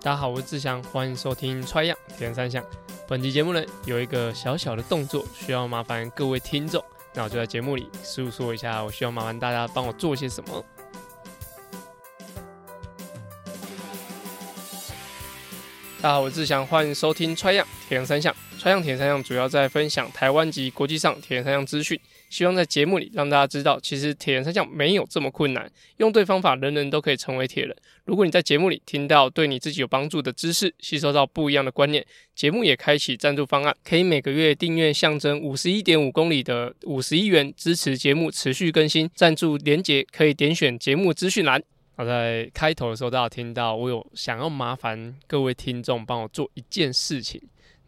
大家好，我是志祥，欢迎收听《穿样铁人三项》。本期节目呢，有一个小小的动作，需要麻烦各位听众。那我就在节目里诉说一下，我需要麻烦大家帮我做些什么。大家好，我是志祥，欢迎收听《穿样铁人三项》。《穿样铁人三项》主要在分享台湾及国际上铁人三项资讯。希望在节目里让大家知道，其实铁人三项没有这么困难，用对方法，人人都可以成为铁人。如果你在节目里听到对你自己有帮助的知识，吸收到不一样的观念，节目也开启赞助方案，可以每个月订阅象征五十一点五公里的五十一元，支持节目持续更新。赞助连结可以点选节目资讯栏。好，在开头的时候，大家听到我有想要麻烦各位听众帮我做一件事情。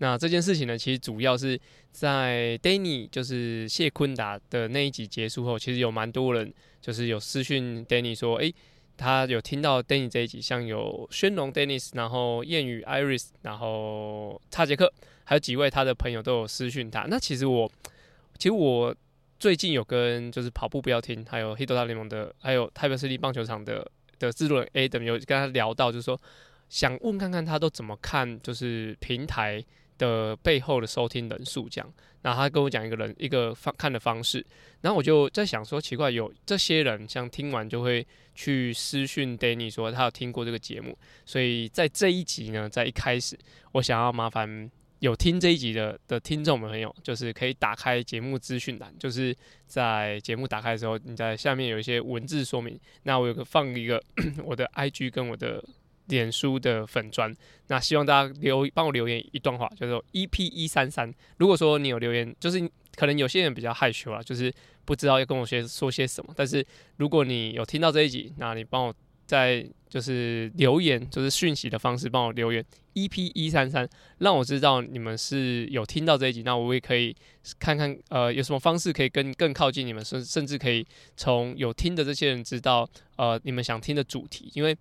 那这件事情呢，其实主要是在 Danny 就是谢坤达的那一集结束后，其实有蛮多人就是有私讯 Danny 说，诶，他有听到 Danny 这一集，像有轩龙 Dennis，然后谚语 Iris，然后叉杰克，还有几位他的朋友都有私讯他。那其实我，其实我最近有跟就是跑步不要停，还有 Hito 大联盟的，还有台北市立棒球场的的制作人 Adam 有跟他聊到，就是说想问看看他都怎么看，就是平台。的背后的收听人数这样，然后他跟我讲一个人一个方看的方式，然后我就在想说奇怪，有这些人像听完就会去私讯 Danny 说他有听过这个节目，所以在这一集呢，在一开始我想要麻烦有听这一集的的听众朋友，就是可以打开节目资讯栏，就是在节目打开的时候，你在下面有一些文字说明，那我有个放一个 我的 IG 跟我的。脸书的粉砖，那希望大家留帮我留言一段话，叫做 EP 一三三。如果说你有留言，就是可能有些人比较害羞啊，就是不知道要跟我先说些什么。但是如果你有听到这一集，那你帮我在就是留言，就是讯息的方式帮我留言 EP 一三三，让我知道你们是有听到这一集。那我也可以看看呃有什么方式可以跟更靠近你们，甚甚至可以从有听的这些人知道呃你们想听的主题，因为。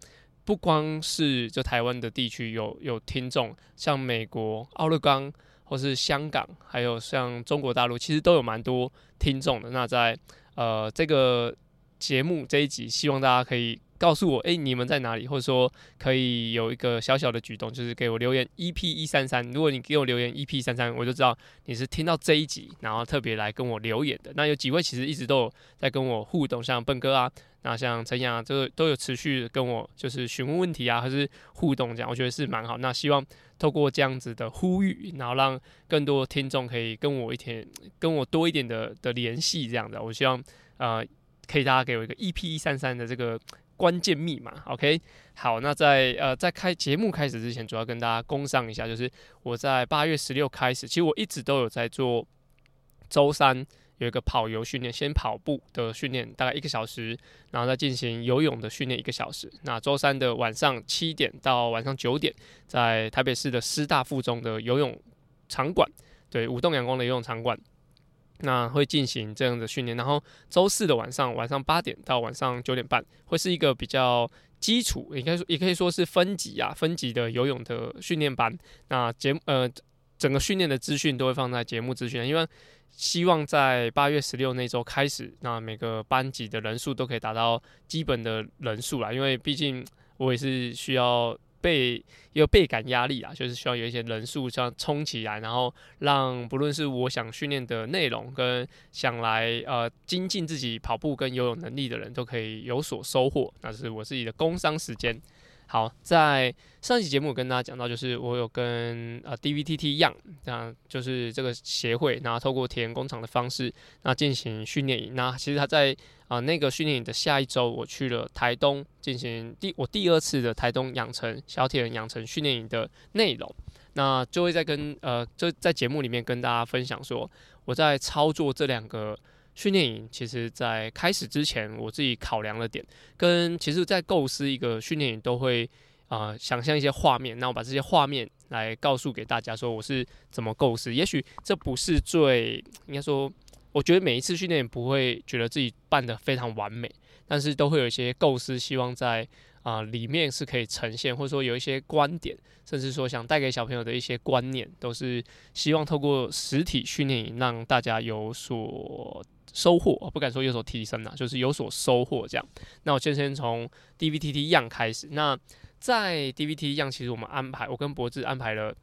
不光是就台湾的地区有有听众，像美国奥勒冈或是香港，还有像中国大陆，其实都有蛮多听众的。那在呃这个节目这一集，希望大家可以。告诉我，诶，你们在哪里？或者说，可以有一个小小的举动，就是给我留言 EP 一三三。如果你给我留言 EP 三三，我就知道你是听到这一集，然后特别来跟我留言的。那有几位其实一直都有在跟我互动，像笨哥啊，那像陈阳啊，就都有持续跟我就是询问问题啊，还是互动这样，我觉得是蛮好。那希望透过这样子的呼吁，然后让更多听众可以跟我一天跟我多一点的的联系，这样的。我希望呃，可以大家给我一个 EP 一三三的这个。关键密码，OK，好，那在呃在开节目开始之前，主要跟大家工商一下，就是我在八月十六开始，其实我一直都有在做周三有一个跑游训练，先跑步的训练大概一个小时，然后再进行游泳的训练一个小时。那周三的晚上七点到晚上九点，在台北市的师大附中的游泳场馆，对，舞动阳光的游泳场馆。那会进行这样的训练，然后周四的晚上，晚上八点到晚上九点半，会是一个比较基础，应该说也可以说是分级啊，分级的游泳的训练班。那节目呃，整个训练的资讯都会放在节目资讯，因为希望在八月十六那周开始，那每个班级的人数都可以达到基本的人数啦，因为毕竟我也是需要。倍有倍感压力啊，就是需要有一些人数这样冲起来，然后让不论是我想训练的内容跟想来呃精进自己跑步跟游泳能力的人都可以有所收获，那是我自己的工伤时间。好，在上一期节目跟大家讲到，就是我有跟呃 DVTT 一样，那就是这个协会，然后透过铁人工厂的方式，那进行训练营。那其实他在啊、那个训练营的下一周，我去了台东进行第我第二次的台东养成小铁人养成训练营的内容。那就会在跟呃就在节目里面跟大家分享说，我在操作这两个。训练营其实，在开始之前，我自己考量的点，跟其实，在构思一个训练营，都会啊、想象一些画面，那我把这些画面来告诉给大家，说我是怎么构思。也许这不是最应该说，我觉得每一次训练营不会觉得自己办得非常完美，但是都会有一些构思，希望在啊、里面是可以呈现，或者说有一些观点，甚至说想带给小朋友的一些观念，都是希望透过实体训练营让大家有所。收获，我不敢说有所提升呐，就是有所收获这样。那我就先从 DVTT 样开始。那在 DVT 一样，其实我们安排，我跟博智安排了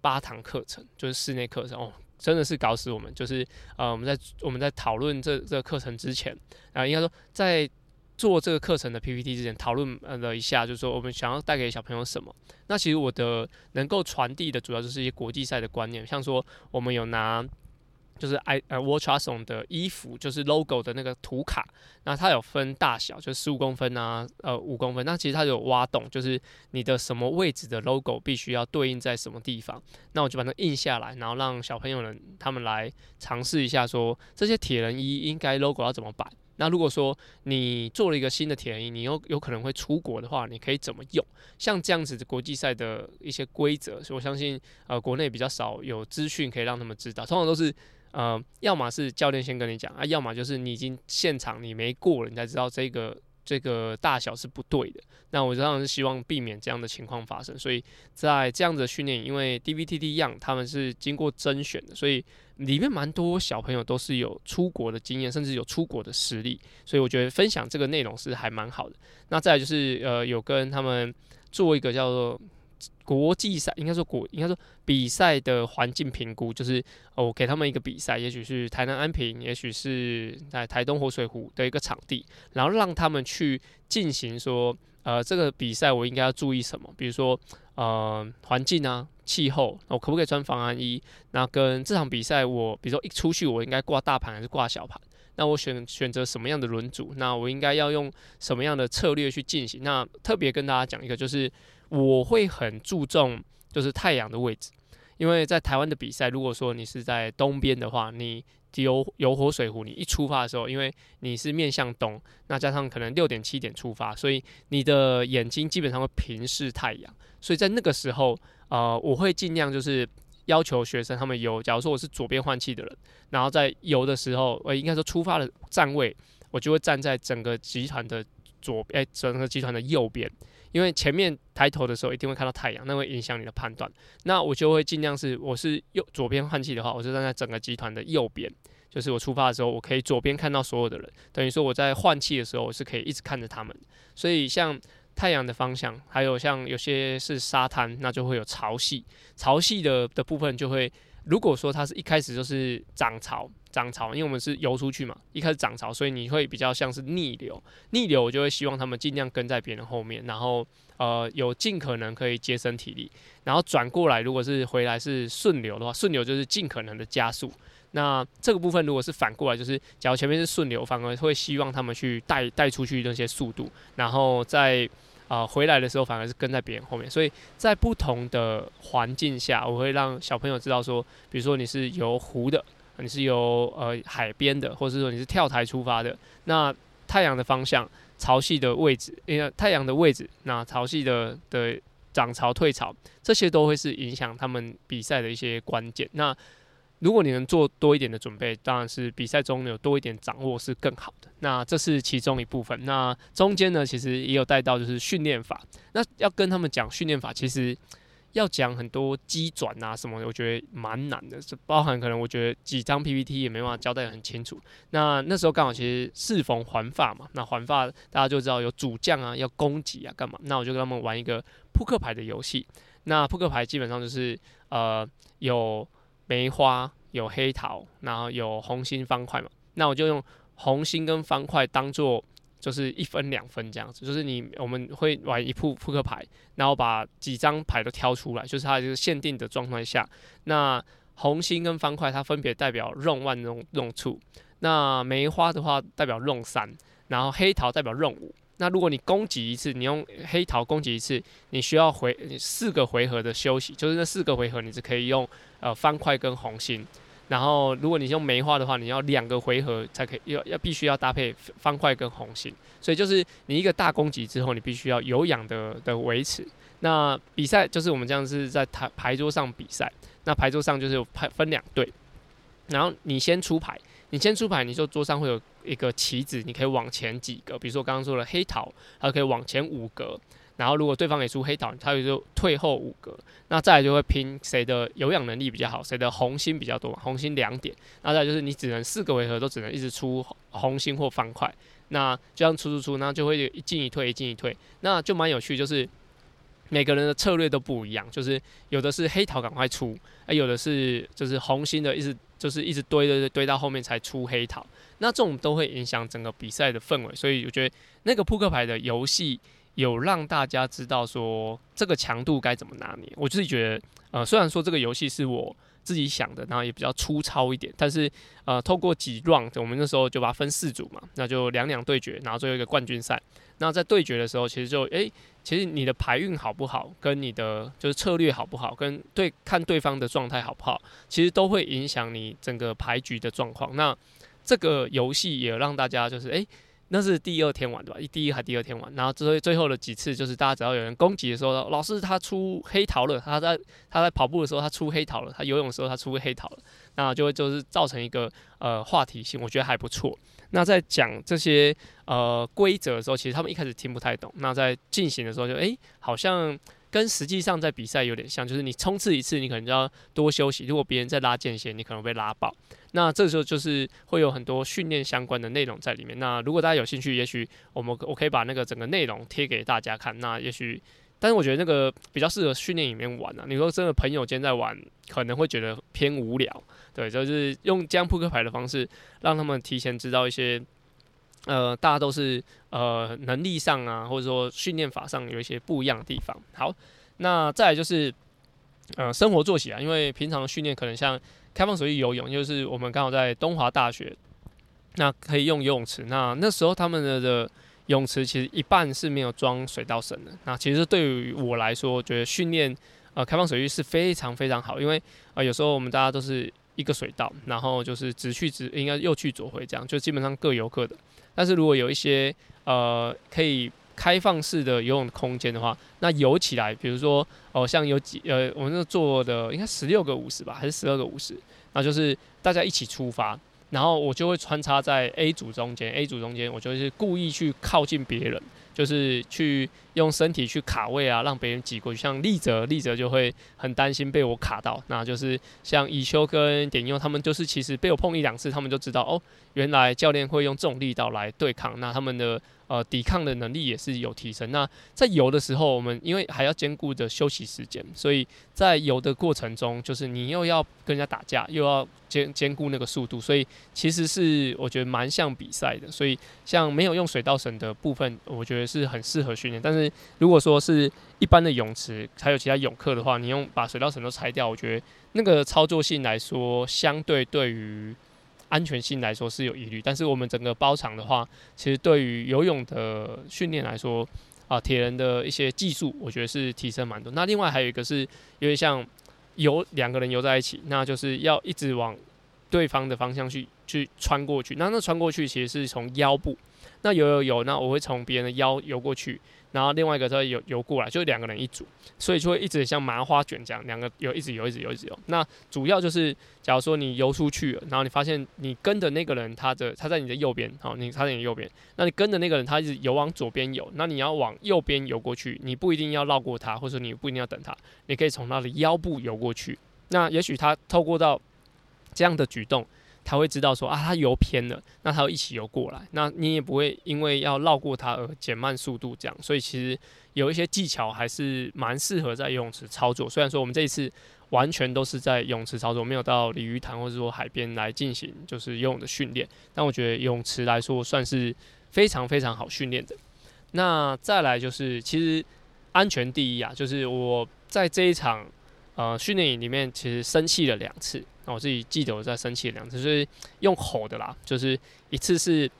八堂课程，就是室内课程哦，真的是搞死我们。就是呃，我们在我们在讨论这这个课程之前，啊、应该说在做这个课程的 PPT 之前，讨论了一下，就是说我们想要带给小朋友什么。那其实我的能够传递的主要就是一些国际赛的观念，像说我们有拿。就是 i 呃 Watchson 的衣服，就是 logo 的那个图卡，那它有分大小，就是十五公分啊，呃五公分。那其实它有挖洞，就是你的什么位置的 logo 必须要对应在什么地方。那我就把它印下来，然后让小朋友们他们来尝试一下说，这些铁人衣应该 logo 要怎么摆。那如果说你做了一个新的铁人衣，你有有可能会出国的话，你可以怎么用？像这样子的国际赛的一些规则，所以我相信呃国内比较少有资讯可以让他们知道，通常都是。呃，要么是教练先跟你讲啊，要么就是你已经现场你没过了，你才知道这个这个大小是不对的。那我当然是希望避免这样的情况发生。所以在这样的训练，因为 DVTT 样，他们是经过甄选的，所以里面蛮多小朋友都是有出国的经验，甚至有出国的实力。所以我觉得分享这个内容是还蛮好的。那再来就是呃，有跟他们做一个叫做。国际赛应该说国应该说比赛的环境评估，就是我给他们一个比赛，也许是台南安平，也许是在台东活水湖的一个场地，然后让他们去进行说，呃，这个比赛我应该要注意什么？比如说，呃，环境啊，气候，我可不可以穿防寒衣？那跟这场比赛我，比如说一出去，我应该挂大盘还是挂小盘？那我选选择什么样的轮组？那我应该要用什么样的策略去进行？那特别跟大家讲一个，就是。我会很注重就是太阳的位置，因为在台湾的比赛，如果说你是在东边的话，你游游火水湖，你一出发的时候，因为你是面向东，那加上可能六点七点出发，所以你的眼睛基本上会平视太阳，所以在那个时候，呃，我会尽量就是要求学生他们游，假如说我是左边换气的人，然后在游的时候，我应该说出发的站位，我就会站在整个集团的左，哎，整个集团的右边。因为前面抬头的时候一定会看到太阳，那会影响你的判断。那我就会尽量是，我是右左边换气的话，我就站在整个集团的右边，就是我出发的时候，我可以左边看到所有的人，等于说我在换气的时候，我是可以一直看着他们。所以像太阳的方向，还有像有些是沙滩，那就会有潮汐，潮汐的的部分就会。如果说它是一开始就是涨潮，涨潮，因为我们是游出去嘛，一开始涨潮，所以你会比较像是逆流，逆流我就会希望他们尽量跟在别人后面，然后呃有尽可能可以节省体力，然后转过来，如果是回来是顺流的话，顺流就是尽可能的加速。那这个部分如果是反过来，就是假如前面是顺流，反而会希望他们去带带出去那些速度，然后在。啊、呃，回来的时候反而是跟在别人后面，所以在不同的环境下，我会让小朋友知道说，比如说你是游湖的，你是由呃海边的，或者是说你是跳台出发的，那太阳的方向、潮汐的位置，因为太阳的位置，那潮汐的的涨潮退潮，这些都会是影响他们比赛的一些关键。那如果你能做多一点的准备，当然是比赛中有多一点掌握是更好的。那这是其中一部分。那中间呢，其实也有带到就是训练法。那要跟他们讲训练法，其实要讲很多机转啊什么的，我觉得蛮难的。是包含可能我觉得几张 PPT 也没办法交代得很清楚。那那时候刚好其实适逢环法嘛，那环法大家就知道有主将啊，要攻击啊干嘛？那我就跟他们玩一个扑克牌的游戏。那扑克牌基本上就是呃有。梅花有黑桃，然后有红心方块嘛，那我就用红心跟方块当做就是一分两分这样子，就是你我们会玩一副扑克牌，然后把几张牌都挑出来，就是它就是限定的状态下，那红心跟方块它分别代表 Round One、Round Round Two，那梅花的话代表 Round 三，然后黑桃代表 Round 五。那如果你攻击一次，你用黑桃攻击一次，你需要回四个回合的休息，就是那四个回合你是可以用呃方块跟红心，然后如果你用梅花的话，你要两个回合才可以要要必须要搭配方块跟红心，所以就是你一个大攻击之后，你必须要有氧的的维持。那比赛就是我们这样是在台牌桌上比赛，那牌桌上就是有派分两队，然后你先出牌。你先出牌，你就桌上会有一个棋子，你可以往前几个。比如说我刚刚说的黑桃，它可以往前五格。然后如果对方也出黑桃，他也就退后五格。那再来就会拼谁的有氧能力比较好，谁的红心比较多，红心两点。那再来就是你只能四个回合都只能一直出红心或方块。那这样出出出，那就会一进一退，一进一退，那就蛮有趣。就是每个人的策略都不一样，就是有的是黑桃赶快出，哎，有的是就是红心的一直就是一直堆堆堆到后面才出黑桃，那这种都会影响整个比赛的氛围，所以我觉得那个扑克牌的游戏有让大家知道说这个强度该怎么拿捏。我自己觉得，呃，虽然说这个游戏是我。自己想的，然后也比较粗糙一点，但是呃，透过几 round，我们那时候就把它分四组嘛，那就两两对决，然后最后一个冠军赛。那在对决的时候，其实就诶、其实你的牌运好不好，跟你的就是策略好不好，跟对看对方的状态好不好，其实都会影响你整个牌局的状况。那这个游戏也让大家就是诶。那是第二天玩对吧？一第一还第二天玩，然后最最后的几次就是大家只要有人攻击的时候，老师他出黑桃了，他在他在跑步的时候他出黑桃了，他游泳的时候他出黑桃了，那就会就是造成一个呃话题性，我觉得还不错。那在讲这些呃规则的时候，其实他们一开始听不太懂。那在进行的时候就诶、好像。跟实际上在比赛有点像，就是你冲刺一次，你可能就要多休息。如果别人在拉间歇，你可能被拉爆。那这时候就是会有很多训练相关的内容在里面。那如果大家有兴趣，也许我们我可以把那个整个内容贴给大家看。那也许，但是我觉得那个比较适合训练里面玩啊。你说真的朋友间在玩，可能会觉得偏无聊。对，就是用这样扑克牌的方式，让他们提前知道一些。呃，大家都是呃能力上啊，或者说训练法上有一些不一样的地方。好，那再来就是呃生活作息啊，因为平常训练可能像开放水域游泳，就是我们刚好在东华大学，那可以用游泳池。那那时候他们的的泳池其实一半是没有装水道绳的。那其实对于我来说，觉得训练呃开放水域是非常非常好，因为啊、有时候我们大家都是一个水道，然后就是直去直，应该右去左回这样，就基本上各游各的。但是如果有一些呃可以开放式的游泳空间的话，那游起来，比如说哦，像有几呃，我们那做的应该十六个五十吧，还是十二个五十？那就是大家一起出发，然后我就会穿插在 A 组中间，A 组中间，我就是故意去靠近别人，就是去用身体去卡位啊，让别人挤过去。像立泽，立泽就会很担心被我卡到，那就是像以修跟点佑他们，就是其实被我碰一两次，他们就知道哦。原来教练会用这种力道来对抗，那他们的呃抵抗的能力也是有提升。那在游的时候，我们因为还要兼顾着休息时间，所以在游的过程中，就是你又要跟人家打架，又要兼兼顾那个速度，所以其实是我觉得蛮像比赛的。所以像没有用水道绳的部分，我觉得是很适合训练。但是如果说是一般的泳池还有其他泳客的话，你用把水道绳都拆掉，我觉得那个操作性来说，相对对于安全性来说是有疑虑，但是我们整个包场的话，其实对于游泳的训练来说，啊，铁人的一些技术，我觉得是提升蛮多。那另外还有一个是，有点像游两个人游在一起，那就是要一直往对方的方向去去穿过去。那那穿过去其实是从腰部，那游游游，那我会从别人的腰游过去。然后另外一个车游游过来，就两个人一组，所以就会一直像麻花卷这样，两个游一直游，一直游，一直游。那主要就是，假如说你游出去了，然后你发现你跟的那个人，他的他在你的右边，好，你他在你右边，那你跟的那个人他一直游往左边游，那你要往右边游过去，你不一定要绕过他，或者说你不一定要等他，你可以从他的腰部游过去。那也许他透过到这样的举动。他会知道说啊，他游偏了，那他会一起游过来，那你也不会因为要绕过他而减慢速度，这样。所以其实有一些技巧还是蛮适合在游泳池操作。虽然说我们这一次完全都是在泳池操作，没有到鲤鱼潭或者说海边来进行就是游泳的训练，但我觉得泳池来说算是非常非常好训练的。那再来就是其实安全第一啊，就是我在这一场呃训练营里面其实生气了两次。那我自己记得我在生气两次，就是用吼的啦，就是一次是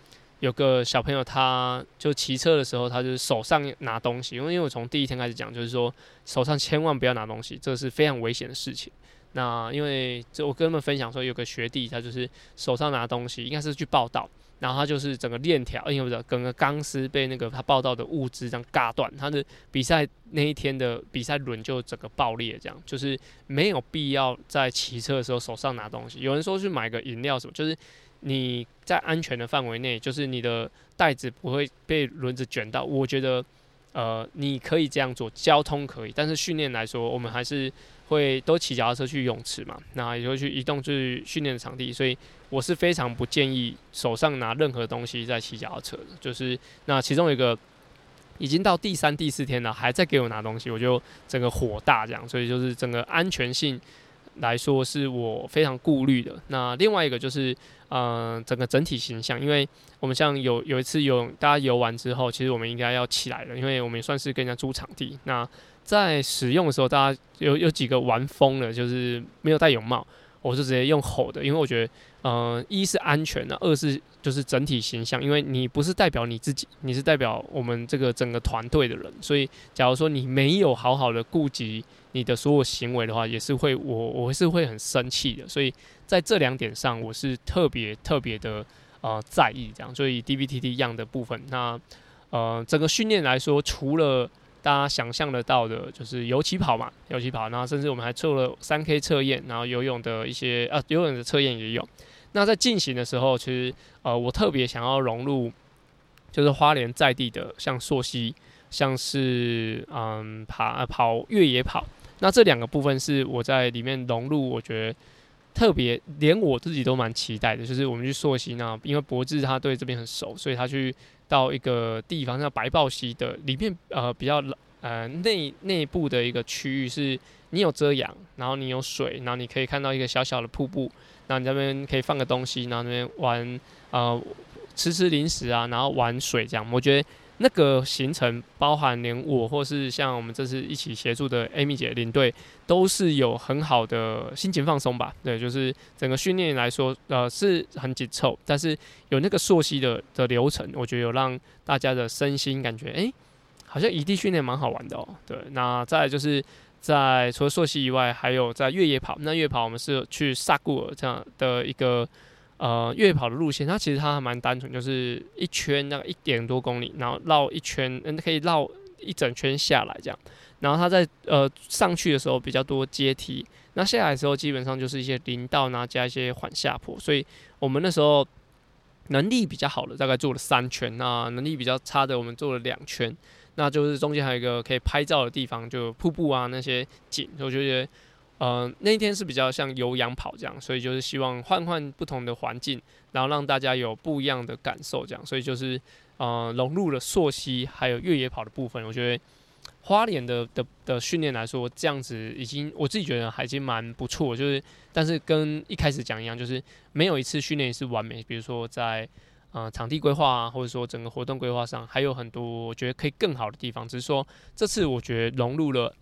有个小朋友，他就骑车的时候，他就是手上拿东西，因为因为我从第一天开始讲，就是说手上千万不要拿东西，这是非常危险的事情。那因为这我跟他们分享说，有个学弟他就是手上拿东西，应该是去报道。然后他就是整个链条，因为不是整个钢丝被那个他报道的物质这样嘎断，他的比赛那一天的比赛轮就整个爆裂，这样就是没有必要在骑车的时候手上拿东西。有人说去买个饮料什么，就是你在安全的范围内，就是你的袋子不会被轮子卷到。我觉得，呃，你可以这样做，交通可以，但是训练来说，我们还是。会都骑脚踏车去泳池嘛，那也会去移动去训练的场地，所以我是非常不建议手上拿任何东西在骑脚踏车的。就是那其中一个已经到第三、第四天了，还在给我拿东西，我就整个火大这样，所以就是整个安全性来说是我非常顾虑的。那另外一个就是，呃，整个整体形象，因为我们像有有一次游，大家游完之后，其实我们应该要起来了，因为我们也算是跟人家租场地。那在使用的时候，大家有有几个玩疯了，就是没有戴泳帽。我是直接用吼的，因为我觉得，呃，一是安全的，二是就是整体形象，因为你不是代表你自己，你是代表我们这个整个团队的人，所以假如说你没有好好的顾及你的所有行为的话，也是会我我是会很生气的，所以在这两点上，我是特别特别的呃在意这样，所以 DVTT 样的部分，那呃整个训练来说，除了大家想象得到的，就是游起跑嘛，游起跑，然后甚至我们还做了三 K 测验，然后游泳的一些啊，游泳的测验也有。那在进行的时候，其实呃，我特别想要融入，就是花莲在地的，像溯溪，像是嗯爬跑越野跑，那这两个部分是我在里面融入，我觉得特别，连我自己都蛮期待的。就是我们去溯溪那，因为博智他对这边很熟，所以他去。到一个地方叫白豹溪的里面，呃，比较呃内内部的一个区域，是你有遮阳，然后你有水，然后你可以看到一个小小的瀑布，然后你这边可以放个东西，然后那边玩呃吃吃零食啊，然后玩水这样，我觉得。那个行程包含连我或是像我们这次一起协助的 Amy 姐领队，都是有很好的心情放松吧？对，就是整个训练来说，呃，是很紧凑，但是有那个溯溪的的流程，我觉得有让大家的身心感觉，哎、好像异地训练蛮好玩的哦。对，那再就是在除了溯溪以外，还有在越野跑。那越野跑我们是去萨固尔这样的一个。呃，越野跑的路线，它其实它还蛮单纯，就是一圈那个一点多公里，然后绕一圈，嗯，可以绕一整圈下来这样。然后它在呃上去的时候比较多阶梯，那下来的时候基本上就是一些林道，然后加一些缓下坡。所以我们那时候能力比较好的大概做了三圈，那能力比较差的我们做了两圈，那就是中间还有一个可以拍照的地方，就瀑布啊那些景，我觉得。呃，那一天是比较像有氧跑这样，所以就是希望换换不同的环境，然后让大家有不一样的感受这样，所以就是呃融入了溯溪还有越野跑的部分。我觉得花莲的的的训练来说，这样子已经我自己觉得还已经蛮不错，就是但是跟一开始讲一样，就是没有一次训练是完美，比如说在呃场地规划啊，或者说整个活动规划上，还有很多我觉得可以更好的地方。只是说这次我觉得融入了。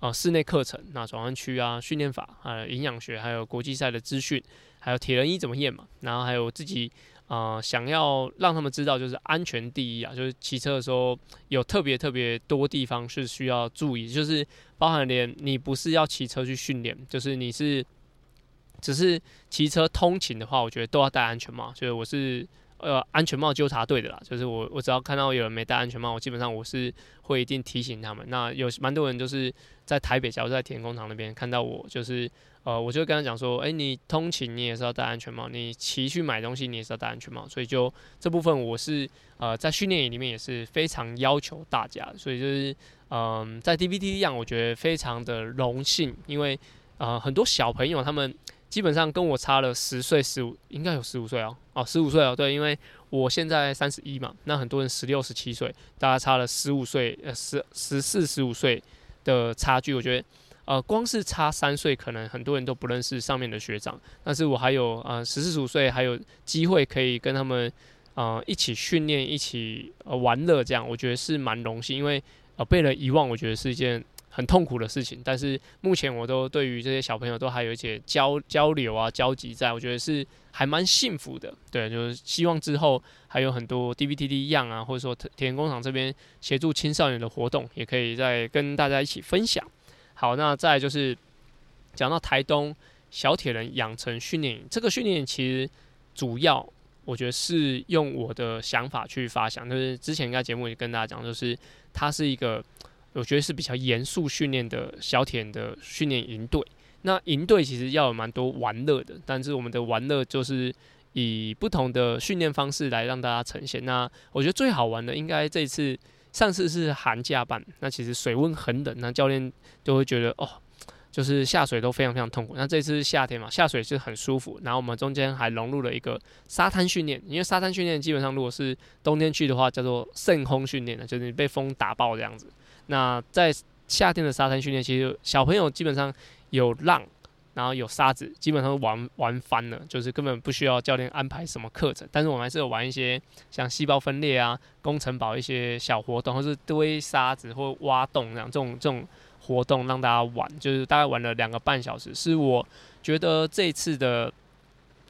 啊，室内课程，那转弯区啊，训练法，啊营养学，还有国际赛的资讯，还有铁人一怎么验嘛，然后还有自己啊、想要让他们知道，就是安全第一啊，就是骑车的时候有特别特别多地方是需要注意，就是包含连你不是要骑车去训练，就是你是只是骑车通勤的话，我觉得都要戴安全帽，就是我是。呃，安全帽纠察队的啦，就是我，我只要看到有人没戴安全帽，我基本上我是会一定提醒他们。那有蛮多人就是在台北，假如在田工厂那边看到我，就是呃，我就跟他讲说，哎、你通勤你也是要戴安全帽，你骑去买东西你也是要戴安全帽。所以就这部分我是呃在训练营里面也是非常要求大家，所以就是嗯、在 DVT 一样，我觉得非常的荣幸，因为呃很多小朋友他们。基本上跟我差了十岁十五，应该有十五岁哦，哦十五岁哦，对，因为我现在三十一嘛，那很多人十六十七岁，大家差了十五岁，呃十十四十五岁的差距，我觉得，呃光是差三岁，可能很多人都不认识上面的学长，但是我还有呃十四五岁，还有机会可以跟他们呃一起训练，一起玩乐，这样我觉得是蛮荣幸，因为呃被人遗忘，我觉得是一件。很痛苦的事情，但是目前我都对于这些小朋友都还有一些交交流啊、交集在，我觉得是还蛮幸福的。对，就是希望之后还有很多 DVTD 一样啊，或者说铁人工厂这边协助青少年的活动，也可以再跟大家一起分享。好，那再就是讲到台东小铁人养成训练营，这个训练营其实主要我觉得是用我的想法去发想，就是之前在节目里跟大家讲，就是它是一个。我觉得是比较严肃训练的小铁人的训练营队。那营队其实要有蛮多玩乐的，但是我们的玩乐就是以不同的训练方式来让大家呈现。那我觉得最好玩的应该这一次，上次是寒假办，那其实水温很冷，那教练就会觉得哦，就是下水都非常非常痛苦。那这次是夏天嘛，下水是很舒服。然后我们中间还融入了一个沙滩训练，因为沙滩训练基本上如果是冬天去的话，叫做圣空训练的，就是你被风打爆这样子。那在夏天的沙滩训练，其实小朋友基本上有浪。然后有沙子，基本上玩玩翻了，就是根本不需要教练安排什么课程。但是我们还是有玩一些像细胞分裂啊、工程宝一些小活动，或是堆沙子或挖洞这样这种这种活动让大家玩，就是大概玩了两个半小时，是我觉得这次的，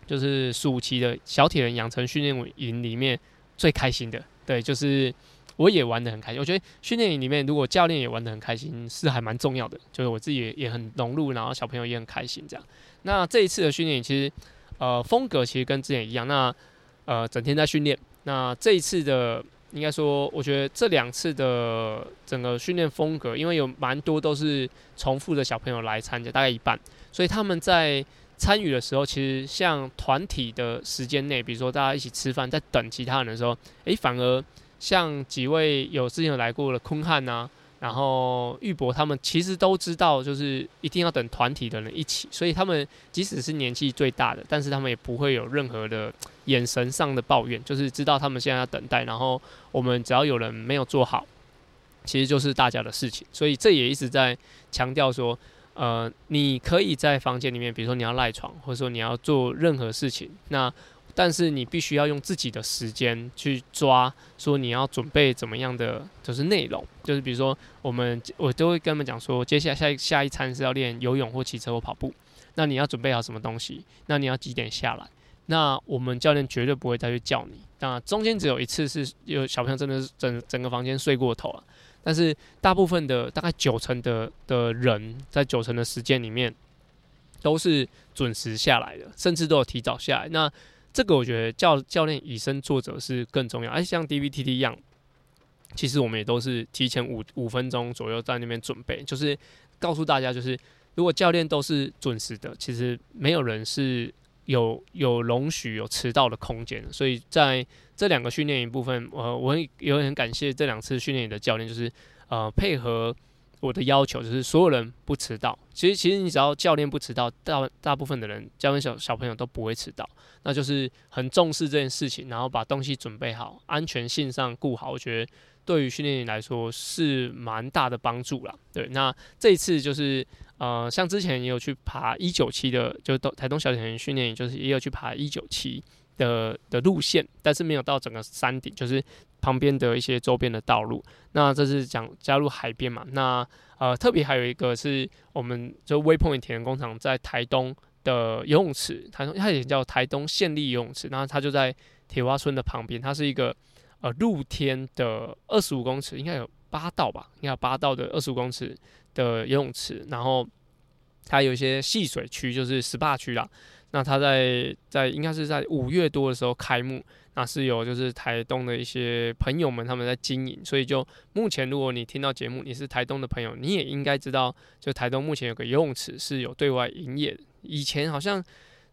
就是暑期的小铁人养成训练营里面最开心的。对，就是。我也玩得很开心，我觉得训练营里面如果教练也玩得很开心是还蛮重要的，就是我自己也也很融入，然后小朋友也很开心这样。那这一次的训练营其实呃风格其实跟之前一样，那呃整天在训练。那这一次的应该说，我觉得这两次的整个训练风格，因为有蛮多都是重复的小朋友来参加，大概一半，所以他们在参与的时候，其实像团体的时间内，比如说大家一起吃饭，在等其他人的时候，诶，反而。像几位有之前有来过的坤汉呐，然后玉博他们其实都知道，就是一定要等团体的人一起，所以他们即使是年纪最大的，但是他们也不会有任何的眼神上的抱怨，就是知道他们现在要等待，然后我们只要有人没有做好，其实就是大家的事情，所以这也一直在强调说，呃，你可以在房间里面，比如说你要赖床，或者说你要做任何事情，那。但是你必须要用自己的时间去抓，说你要准备怎么样的就是内容，就是比如说我们我都会跟他们讲说，接下来下一下一餐是要练游泳或骑车或跑步，那你要准备好什么东西？那你要几点下来？那我们教练绝对不会再去叫你。那中间只有一次是有小朋友真的是整整个房间睡过头了，但是大部分的大概九成的的人在九成的时间里面都是准时下来的，甚至都有提早下来。那这个我觉得教教练以身作则是更重要，而且像 DVTT 一样，其实我们也都是提前五五分钟左右在那边准备，就是告诉大家，就是如果教练都是准时的，其实没有人是有有容许有迟到的空间。所以在这两个训练营部分，呃，我也也很感谢这两次训练营的教练，就是呃配合。我的要求就是所有人不迟到。其实，其实你只要教练不迟到，大大部分的人，教练小小朋友都不会迟到。那就是很重视这件事情，然后把东西准备好，安全性上顾好。我觉得对于训练营来说是蛮大的帮助啦。对，那这一次就是呃，像之前也有去爬一九七的，就台东小铁人训练营，就是也有去爬一九七的的路线，但是没有到整个山顶，就是。旁边的一些周边的道路，那这是讲加入海边嘛？那呃，特别还有一个是我们就 Waypoint 铁人工厂在台东的游泳池，台东它也叫台东县立游泳池，那它就在铁花村的旁边，它是一个呃露天的二十五公尺，应该有八道吧？应该有八道的二十五公尺的游泳池，然后它有一些戏水区，就是 SPA 区啦。那它在在应该是在五月多的时候开幕。那是有就是台东的一些朋友们他们在经营，所以就目前如果你听到节目，你是台东的朋友，你也应该知道，就台东目前有个游泳池是有对外营业。以前好像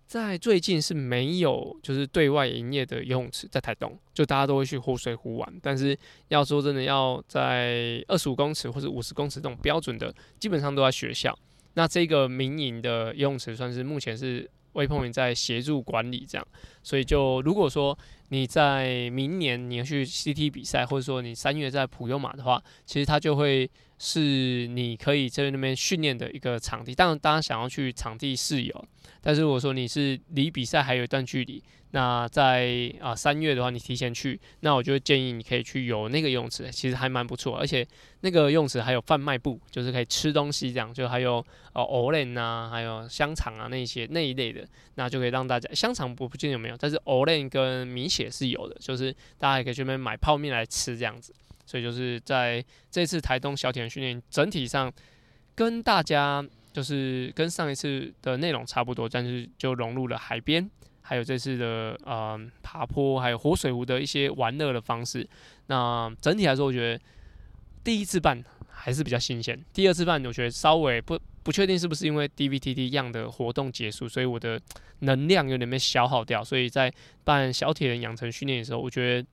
在最近是没有就是对外营业的游泳池在台东，就大家都会去湖水湖玩。但是要说真的，要在二十五公尺或者五十公尺这种标准的，基本上都在学校。那这个民营的游泳池算是目前是。微碰云在协助管理这样，所以就如果说你在明年你要去 CT 比赛，或者说你三月在普悠马的话，其实它就会是你可以在那边训练的一个场地。当然，大家想要去场地试游，但是如果说你是离比赛还有一段距离。那在啊三月的话，你提前去，那我就建议你可以去游那个泳池，其实还蛮不错，而且那个泳池还有贩卖部，就是可以吃东西这样，就还有呃藕莲呐，还有香肠啊那些那一类的，那就可以让大家香肠我不记得有没有，但是藕莲跟米血是有的，就是大家也可以去那边买泡面来吃这样子，所以就是在这次台东小铁人训练整体上跟大家就是跟上一次的内容差不多，但是就融入了海边。还有这次的呃爬坡，还有活水湖的一些玩乐的方式。那整体来说，我觉得第一次办还是比较新鲜。第二次办，我觉得稍微不不确定是不是因为 DVTT 样的活动结束，所以我的能量有点被消耗掉。所以在办小铁人养成训练的时候，我觉得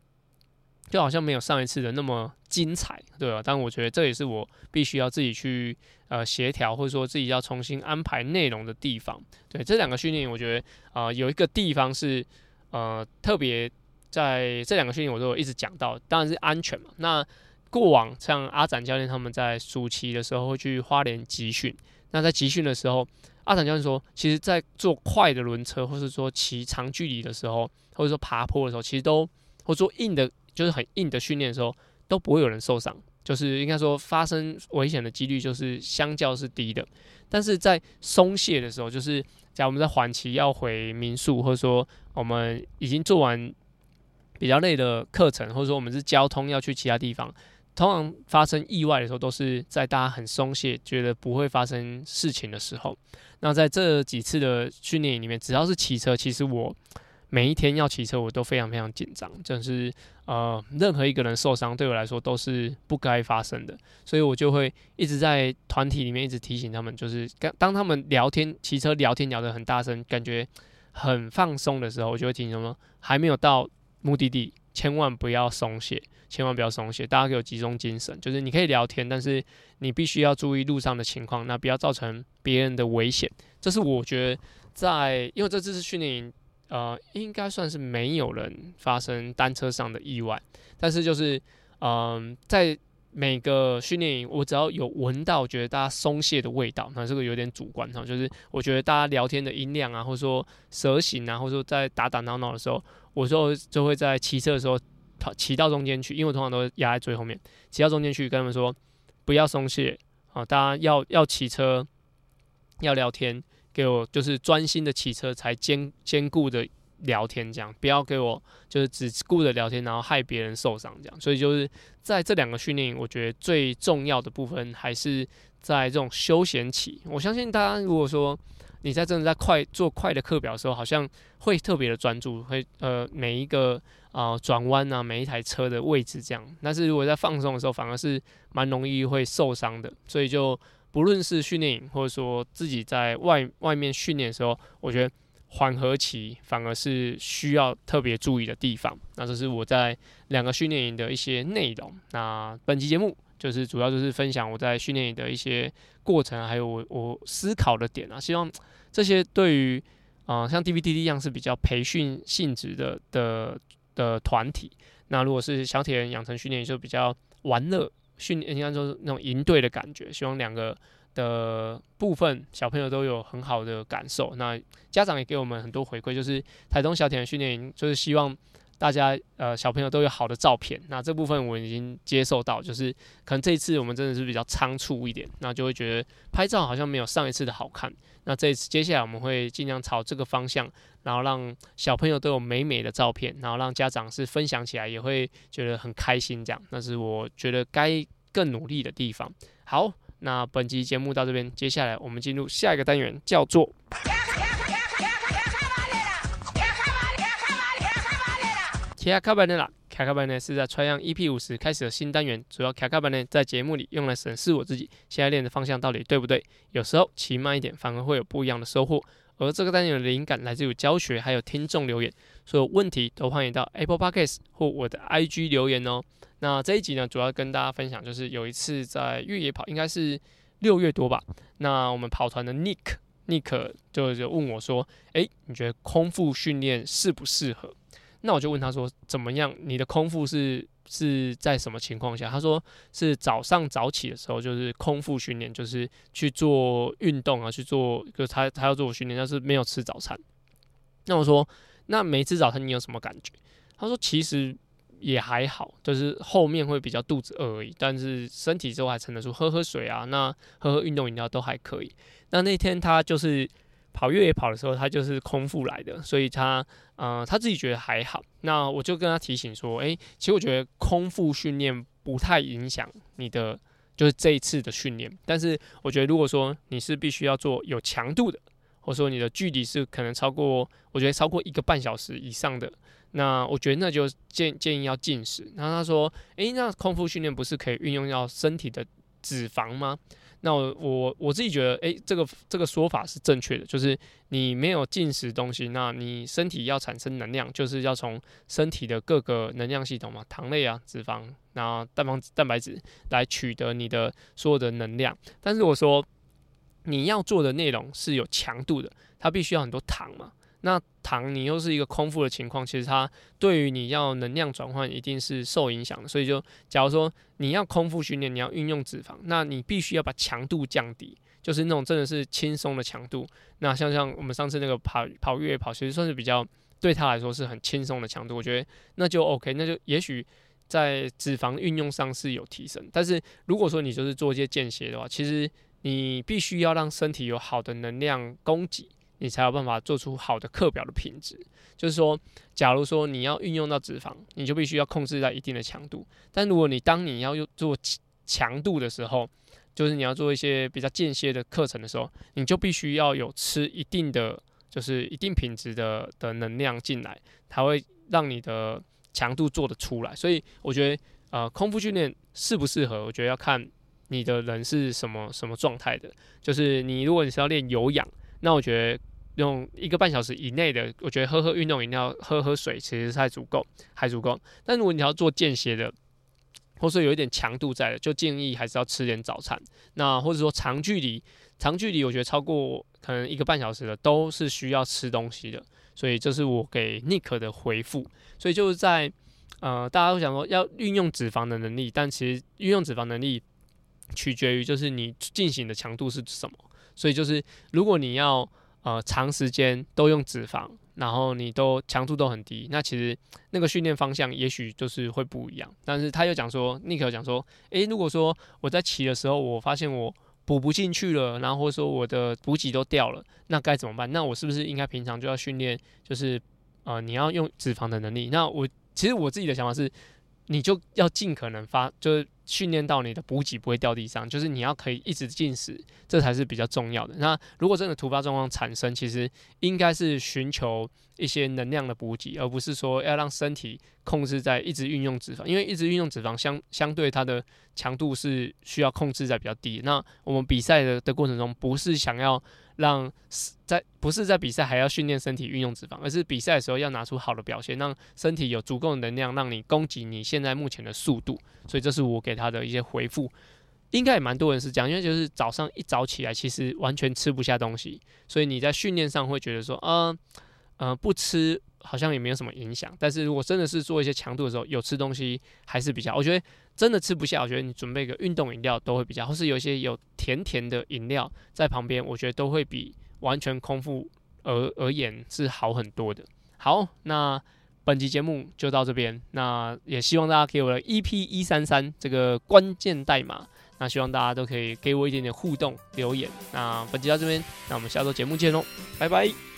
就好像没有上一次的那么精彩，对吧？但我觉得这也是我必须要自己去呃协调，或者说自己要重新安排内容的地方。对，这两个训练，我觉得啊、呃，有一个地方是呃特别在这两个训练，我都有一直讲到，当然是安全嘛。那过往像阿展教练他们在暑期的时候会去花莲集训，那在集训的时候，阿展教练说，其实在做快的轮车，或是说骑长距离的时候，或者说爬坡的时候，其实都或者说硬的。就是很硬的训练的时候，都不会有人受伤，就是应该说发生危险的几率就是相较是低的。但是在松懈的时候，就是假如我们在缓期要回民宿，或者说我们已经做完比较累的课程，或者说我们是交通要去其他地方，通常发生意外的时候，都是在大家很松懈，觉得不会发生事情的时候。那在这几次的训练里面，只要是骑车，其实我。每一天要骑车，我都非常非常紧张，就是呃，任何一个人受伤对我来说都是不该发生的，所以我就会一直在团体里面一直提醒他们，就是当当他们聊天骑车聊天聊得很大声，感觉很放松的时候，我就会提醒他们，还没有到目的地，千万不要松懈，千万不要松懈，大家给我集中精神，就是你可以聊天，但是你必须要注意路上的情况，那不要造成别人的危险。这是我觉得在，因为这次是训练营。呃，应该算是没有人发生单车上的意外，但是就是，嗯、在每个训练营，我只要有闻到觉得大家松懈的味道，那这个有点主观哈，就是我觉得大家聊天的音量啊，或者说蛇形啊，或者说在打打闹闹的时候，我就就会在骑车的时候骑到中间去，因为我通常都压在最后面，骑到中间去跟他们说不要松懈啊，大家要要骑车，要聊天。给我就是专心的骑车，才兼兼顾的聊天，这样不要给我就是只顾着聊天，然后害别人受伤这样。所以就是在这两个训练营，我觉得最重要的部分还是在这种休闲期。我相信大家如果说你在真的在快做快的课表的时候，好像会特别的专注，会呃每一个啊转弯啊，每一台车的位置这样。但是如果在放松的时候，反而是蛮容易会受伤的。所以就。不论是训练营，或者说自己在外外面训练的时候，我觉得缓和期反而是需要特别注意的地方。那这是我在两个训练营的一些内容。那本期节目就是主要就是分享我在训练营的一些过程，还有我我思考的点啊。希望这些对于啊、像 DVTT 一样是比较培训性质的的的团体。那如果是小铁人养成训练营，就比较玩乐。训练应该说那种赢队的感觉，希望两个的部分小朋友都有很好的感受。那家长也给我们很多回馈，就是台东小田训练营，就是希望大家呃小朋友都有好的照片。那这部分我已经接受到，就是可能这一次我们真的是比较仓促一点，那就会觉得拍照好像没有上一次的好看。那这一次接下来我们会尽量朝这个方向，然后让小朋友都有美美的照片，然后让家长是分享起来也会觉得很开心。这样，那是我觉得该更努力的地方。好，那本集节目到这边，接下来我们进入下一个单元，叫做。卡卡班的啦，卡卡班呢是在 Try 样 EP 五十开始的新单元，主要卡卡班呢在节目里用来审视我自己现在练的方向到底对不对，有时候骑慢一点反而会有不一样的收获。而这个单元的灵感来自于教学，还有听众留言，所有问题都欢迎到 Apple Podcast 或我的 IG 留言哦。那这一集呢，主要跟大家分享就是有一次在越野跑，应该是六月多吧，那我们跑团的 Nick Nick 就就问我说，诶，你觉得空腹训练适不适合？那我就问他说怎么样？你的空腹是是在什么情况下？他说是早上早起的时候，就是空腹训练，就是去做运动啊，去做就他他要做训练，但是没有吃早餐。那我说那没吃早餐你有什么感觉？他说其实也还好，就是后面会比较肚子饿而已，但是身体之后还撑得住，喝喝水啊，那喝喝运动饮料都还可以。那那天他就是。跑越野跑的时候，他就是空腹来的，所以他，呃，他自己觉得还好。那我就跟他提醒说，诶、其实我觉得空腹训练不太影响你的，就是这一次的训练。但是我觉得，如果说你是必须要做有强度的，或者说你的距离是可能超过，我觉得超过一个半小时以上的，那我觉得那就建建议要禁食。然后他说，诶、那空腹训练不是可以运用到身体的脂肪吗？那我我我自己觉得，诶、这个这个说法是正确的，就是你没有进食东西，那你身体要产生能量，就是要从身体的各个能量系统嘛，糖类啊、脂肪，然后蛋黄蛋白质来取得你的所有的能量。但是我说你要做的内容是有强度的，它必须要很多糖嘛。那糖你又是一个空腹的情况，其实它对于你要能量转换一定是受影响的。所以就假如说你要空腹训练，你要运用脂肪，那你必须要把强度降低，就是那种真的是轻松的强度。那像像我们上次那个跑跑越野跑，其实算是比较对他来说是很轻松的强度。我觉得那就 OK，那就也许在脂肪运用上是有提升。但是如果说你就是做一些间歇的话，其实你必须要让身体有好的能量供给。你才有办法做出好的课表的品质。就是说，假如说你要运用到脂肪，你就必须要控制在一定的强度。但如果你当你要用做强度的时候，就是你要做一些比较间歇的课程的时候，你就必须要有吃一定的，就是一定品质的的能量进来，才会让你的强度做得出来。所以我觉得，呃，空腹训练适不适合，我觉得要看你的人是什么什么状态的。就是你如果你是要练有氧。那我觉得用一个半小时以内的，我觉得喝喝运动饮料、喝喝水其实还足够，还足够。但如果你要做间歇的，或是有一点强度在的，就建议还是要吃点早餐。那或者说长距离，长距离我觉得超过可能一个半小时的都是需要吃东西的。所以这是我给 Nick 的回复。所以就是在呃，大家都想说要运用脂肪的能力，但其实运用脂肪能力取决于就是你进行的强度是什么。所以就是，如果你要呃长时间都用脂肪，然后你都强度都很低，那其实那个训练方向也许就是会不一样。但是他又讲说，Nick 又讲说，诶，如果说我在骑的时候，我发现我补不进去了，然后或者说我的补给都掉了，那该怎么办？那我是不是应该平常就要训练，就是呃你要用脂肪的能力？那我其实我自己的想法是，你就要尽可能发就是。训练到你的补给不会掉地上，就是你要可以一直进食，这才是比较重要的。那如果真的突发状况产生，其实应该是寻求一些能量的补给，而不是说要让身体控制在一直运用脂肪，因为一直运用脂肪相相对它的强度是需要控制在比较低。那我们比赛的的过程中，不是想要。让在不是在比赛还要训练身体运用脂肪，而是比赛的时候要拿出好的表现，让身体有足够的能量，让你供给你现在目前的速度。所以这是我给他的一些回复，应该也蛮多人是这样，因为就是早上一早起来，其实完全吃不下东西，所以你在训练上会觉得说，呃呃，不吃好像也没有什么影响。但是如果真的是做一些强度的时候，有吃东西还是比较，我觉得。真的吃不下，我觉得你准备个运动饮料都会比较，或是有一些有甜甜的饮料在旁边，我觉得都会比完全空腹而而言是好很多的。好，那本期节目就到这边，那也希望大家给我的 EP 一三三这个关键代码，那希望大家都可以给我一点点互动留言。那本期到这边，那我们下周节目见喽，拜拜。